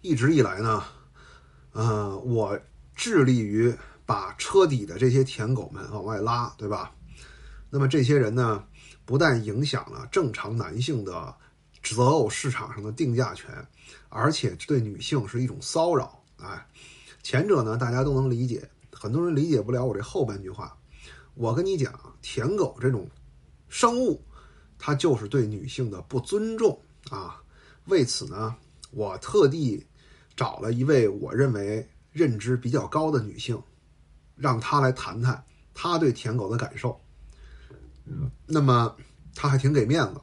一直以来呢，呃，我致力于把车底的这些舔狗们往外拉，对吧？那么这些人呢，不但影响了正常男性的择偶市场上的定价权，而且对女性是一种骚扰。哎，前者呢，大家都能理解，很多人理解不了我这后半句话。我跟你讲，舔狗这种生物，它就是对女性的不尊重啊。为此呢，我特地找了一位我认为认知比较高的女性，让她来谈谈她对舔狗的感受。那么她还挺给面子，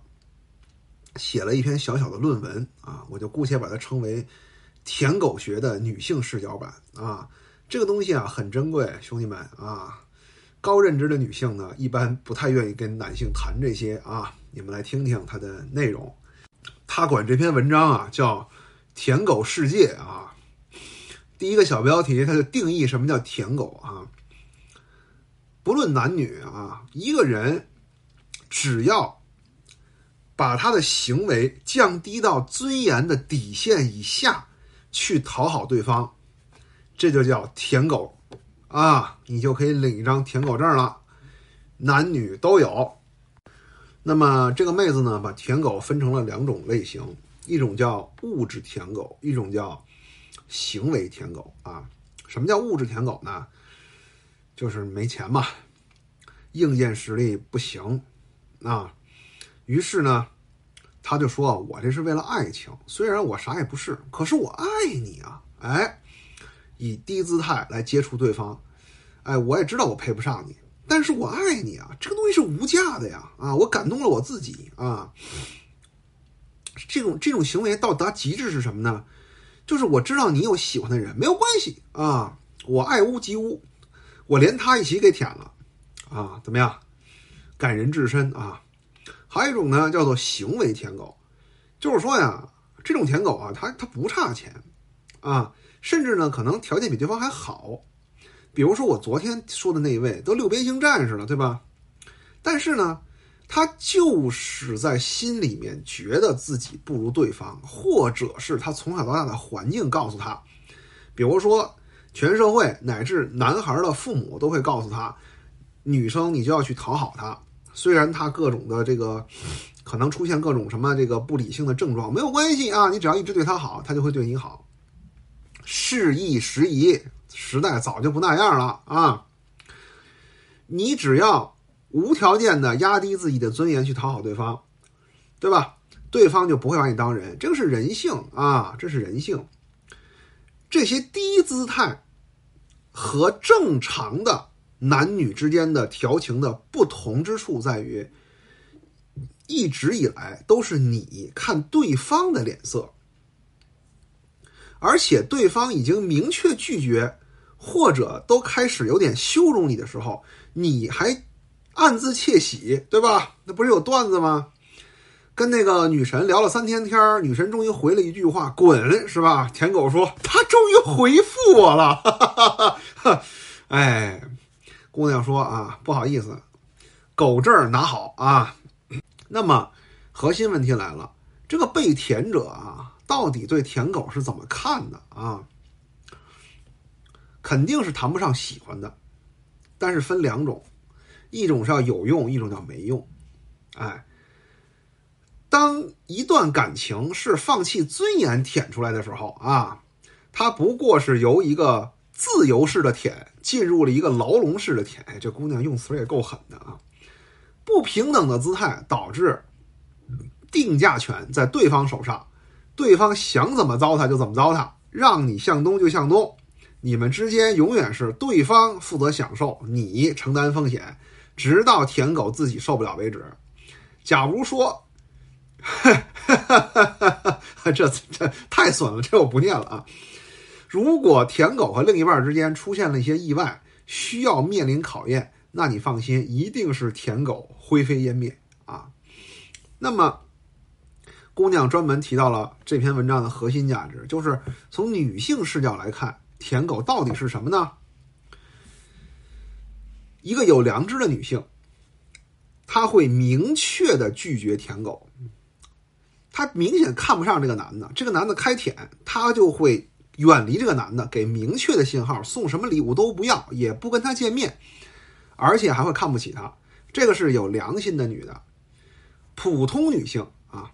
写了一篇小小的论文啊，我就姑且把它称为“舔狗学的女性视角版”啊。这个东西啊很珍贵，兄弟们啊，高认知的女性呢一般不太愿意跟男性谈这些啊。你们来听听它的内容。他管这篇文章啊叫“舔狗世界”啊。第一个小标题，它就定义什么叫舔狗啊？不论男女啊，一个人只要把他的行为降低到尊严的底线以下去讨好对方，这就叫舔狗啊！你就可以领一张舔狗证了，男女都有。那么这个妹子呢，把舔狗分成了两种类型，一种叫物质舔狗，一种叫行为舔狗啊。什么叫物质舔狗呢？就是没钱嘛，硬件实力不行啊。于是呢，他就说：“我这是为了爱情，虽然我啥也不是，可是我爱你啊！”哎，以低姿态来接触对方，哎，我也知道我配不上你。但是我爱你啊，这个东西是无价的呀！啊，我感动了我自己啊。这种这种行为到达极致是什么呢？就是我知道你有喜欢的人，没有关系啊，我爱屋及乌，我连他一起给舔了啊，怎么样？感人至深啊！还有一种呢，叫做行为舔狗，就是说呀，这种舔狗啊，他他不差钱啊，甚至呢，可能条件比对方还好。比如说我昨天说的那一位，都六边形战士了，对吧？但是呢，他就是在心里面觉得自己不如对方，或者是他从小到大的环境告诉他，比如说全社会乃至男孩的父母都会告诉他，女生你就要去讨好他，虽然他各种的这个可能出现各种什么这个不理性的症状，没有关系啊，你只要一直对他好，他就会对你好，事易时移。时代早就不那样了啊！你只要无条件的压低自己的尊严去讨好对方，对吧？对方就不会把你当人，这个是人性啊，这是人性。这些低姿态和正常的男女之间的调情的不同之处在于，一直以来都是你看对方的脸色，而且对方已经明确拒绝。或者都开始有点羞辱你的时候，你还暗自窃喜，对吧？那不是有段子吗？跟那个女神聊了三天天儿女神终于回了一句话：“滚，是吧？”舔狗说：“他终于回复我了。”哎，姑娘说：“啊，不好意思，狗证拿好啊。”那么核心问题来了，这个被舔者啊，到底对舔狗是怎么看的啊？肯定是谈不上喜欢的，但是分两种，一种是要有用，一种叫没用。哎，当一段感情是放弃尊严舔出来的时候啊，它不过是由一个自由式的舔进入了一个牢笼式的舔。哎，这姑娘用词也够狠的啊！不平等的姿态导致定价权在对方手上，对方想怎么糟蹋就怎么糟蹋，让你向东就向东。你们之间永远是对方负责享受，你承担风险，直到舔狗自己受不了为止。假如说，这这太损了，这我不念了啊。如果舔狗和另一半之间出现了一些意外，需要面临考验，那你放心，一定是舔狗灰飞烟灭啊。那么，姑娘专门提到了这篇文章的核心价值，就是从女性视角来看。舔狗到底是什么呢？一个有良知的女性，她会明确的拒绝舔狗。她明显看不上这个男的，这个男的开舔，她就会远离这个男的，给明确的信号，送什么礼物都不要，也不跟他见面，而且还会看不起他。这个是有良心的女的，普通女性啊。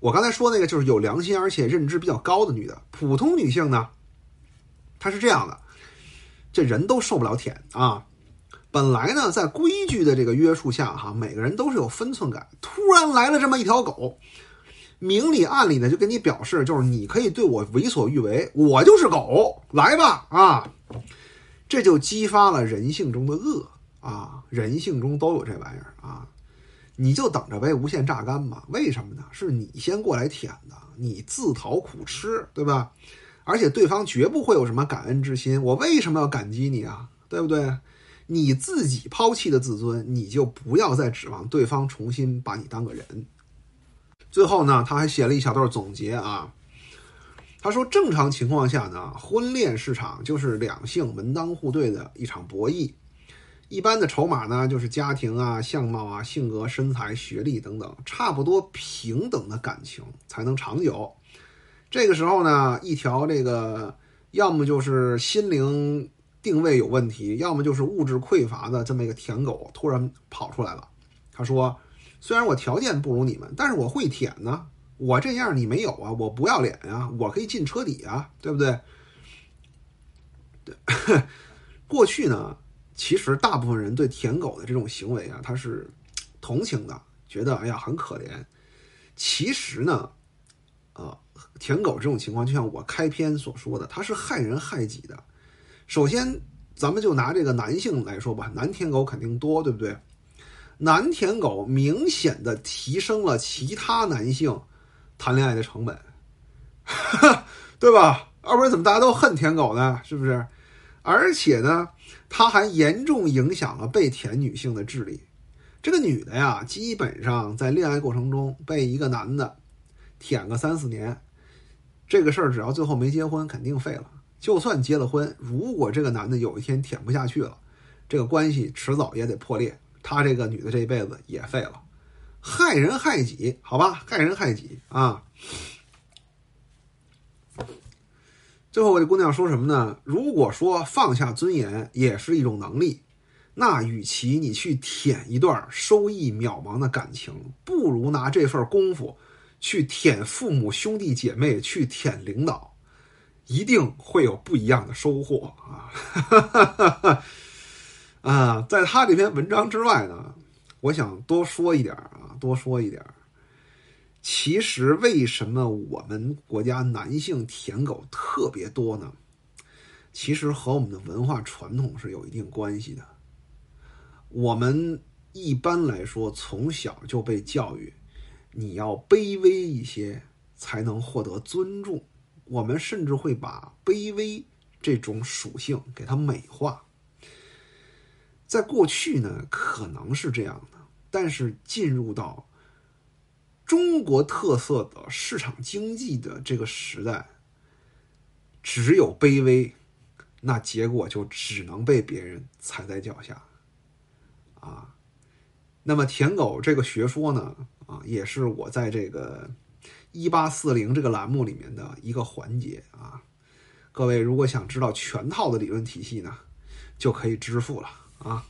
我刚才说那个就是有良心而且认知比较高的女的，普通女性呢，他是这样的，这人都受不了舔啊。本来呢，在规矩的这个约束下，哈，每个人都是有分寸感。突然来了这么一条狗，明里暗里的就跟你表示，就是你可以对我为所欲为，我就是狗，来吧，啊，这就激发了人性中的恶啊，人性中都有这玩意儿啊，你就等着被，无限榨干吧。为什么呢？是你先过来舔的，你自讨苦吃，对吧？而且对方绝不会有什么感恩之心，我为什么要感激你啊？对不对？你自己抛弃的自尊，你就不要再指望对方重新把你当个人。最后呢，他还写了一小段总结啊。他说，正常情况下呢，婚恋市场就是两性门当户对的一场博弈。一般的筹码呢，就是家庭啊、相貌啊、性格、身材、学历等等，差不多平等的感情才能长久。这个时候呢，一条这个要么就是心灵。定位有问题，要么就是物质匮乏的这么一个舔狗突然跑出来了。他说：“虽然我条件不如你们，但是我会舔呢。我这样你没有啊？我不要脸呀？我可以进车底啊，对不对？”对，过去呢，其实大部分人对舔狗的这种行为啊，他是同情的，觉得哎呀很可怜。其实呢，啊，舔狗这种情况，就像我开篇所说的，他是害人害己的。首先，咱们就拿这个男性来说吧，男舔狗肯定多，对不对？男舔狗明显的提升了其他男性谈恋爱的成本，对吧？要不然怎么大家都恨舔狗呢？是不是？而且呢，它还严重影响了被舔女性的智力。这个女的呀，基本上在恋爱过程中被一个男的舔个三四年，这个事儿只要最后没结婚，肯定废了。就算结了婚，如果这个男的有一天舔不下去了，这个关系迟早也得破裂，他这个女的这一辈子也废了，害人害己，好吧，害人害己啊！最后，我这姑娘说什么呢？如果说放下尊严也是一种能力，那与其你去舔一段收益渺茫的感情，不如拿这份功夫去舔父母兄弟姐妹，去舔领导。一定会有不一样的收获啊！啊，在他这篇文章之外呢，我想多说一点啊，多说一点。其实，为什么我们国家男性舔狗特别多呢？其实和我们的文化传统是有一定关系的。我们一般来说从小就被教育，你要卑微一些才能获得尊重。我们甚至会把卑微这种属性给它美化。在过去呢，可能是这样的，但是进入到中国特色的市场经济的这个时代，只有卑微，那结果就只能被别人踩在脚下。啊，那么舔狗这个学说呢，啊，也是我在这个。一八四零这个栏目里面的一个环节啊，各位如果想知道全套的理论体系呢，就可以支付了啊。